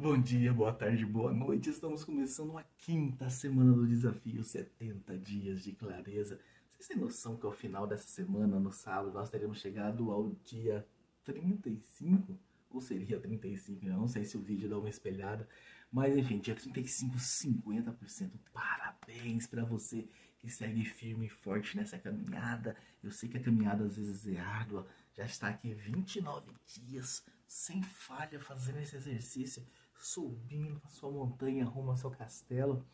Bom dia, boa tarde, boa noite. Estamos começando a quinta semana do desafio 70 dias de clareza. Vocês têm noção que ao final dessa semana, no sábado, nós teremos chegado ao dia 35? Ou seria 35? Eu não sei se o vídeo dá uma espelhada. Mas enfim, dia 35, 50%. Parabéns para você que segue firme e forte nessa caminhada. Eu sei que a caminhada às vezes é árdua. Já está aqui 29 dias sem falha fazendo esse exercício subindo a sua montanha rumo ao seu castelo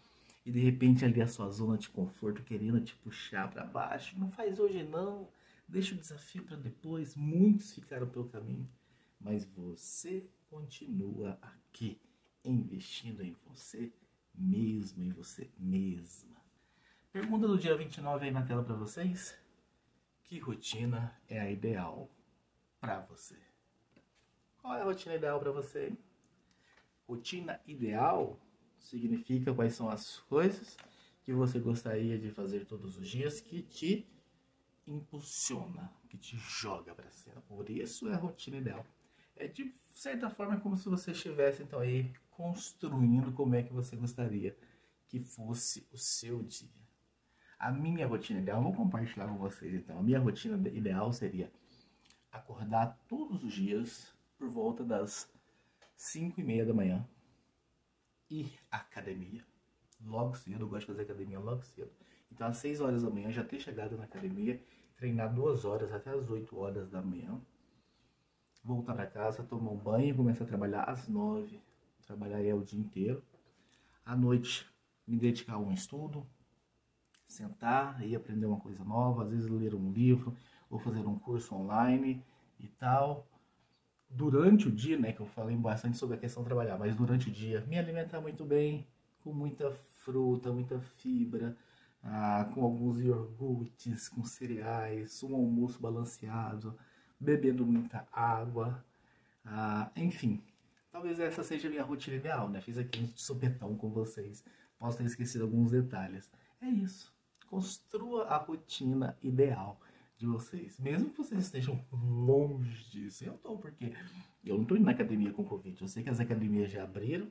e de repente ali a sua zona de conforto querendo te puxar para baixo. Não faz hoje não, deixa o desafio para depois. Muitos ficaram pelo caminho, mas você continua aqui investindo em você mesmo, em você mesma. Pergunta do dia 29 aí na tela para vocês. Que rotina é a ideal para você? Qual é a rotina ideal para você? Rotina ideal significa quais são as coisas que você gostaria de fazer todos os dias que te impulsiona, que te joga para cima. Por isso é a rotina ideal. É de certa forma como se você estivesse então aí construindo como é que você gostaria que fosse o seu dia. A minha rotina ideal, vou compartilhar com vocês então. A minha rotina ideal seria acordar todos os dias por volta das 5 e meia da manhã, à academia, logo cedo, eu gosto de fazer academia logo cedo. Então, às 6 horas da manhã, já ter chegado na academia, treinar duas horas até as 8 horas da manhã, voltar para casa, tomar um banho, começar a trabalhar às 9, trabalhar aí o dia inteiro. À noite, me dedicar a um estudo, sentar e aprender uma coisa nova, às vezes ler um livro, ou fazer um curso online e tal durante o dia, né, que eu falei bastante sobre a questão de trabalhar, mas durante o dia, me alimentar muito bem, com muita fruta, muita fibra, ah, com alguns iogurtes, com cereais, um almoço balanceado, bebendo muita água, ah, enfim. Talvez essa seja a minha rotina ideal, né? Fiz aqui um sopetão com vocês. Posso ter esquecido alguns detalhes. É isso. Construa a rotina ideal de vocês. Mesmo que vocês estejam longe disso. Eu tô, porque eu não tô indo na academia com Covid. Eu sei que as academias já abriram.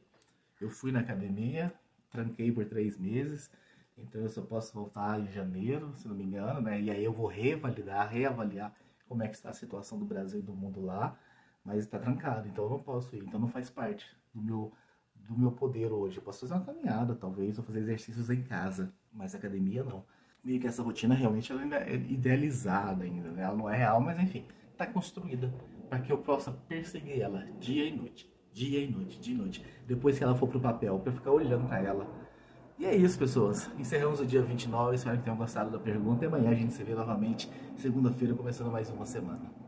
Eu fui na academia, tranquei por três meses. Então eu só posso voltar em janeiro, se não me engano, né? E aí eu vou revalidar, reavaliar como é que está a situação do Brasil e do mundo lá. Mas está trancado, então eu não posso ir. Então não faz parte do meu, do meu poder hoje. Eu posso fazer uma caminhada, talvez, ou fazer exercícios em casa. Mas academia não meio que essa rotina realmente ela ainda é idealizada ainda, né? ela não é real, mas enfim, está construída para que eu possa perseguir ela dia e noite, dia e noite, dia e noite, depois que ela for pro papel, para ficar olhando para ela. E é isso, pessoas. Encerramos o dia 29, espero que tenham gostado da pergunta e amanhã a gente se vê novamente, segunda-feira, começando mais uma semana.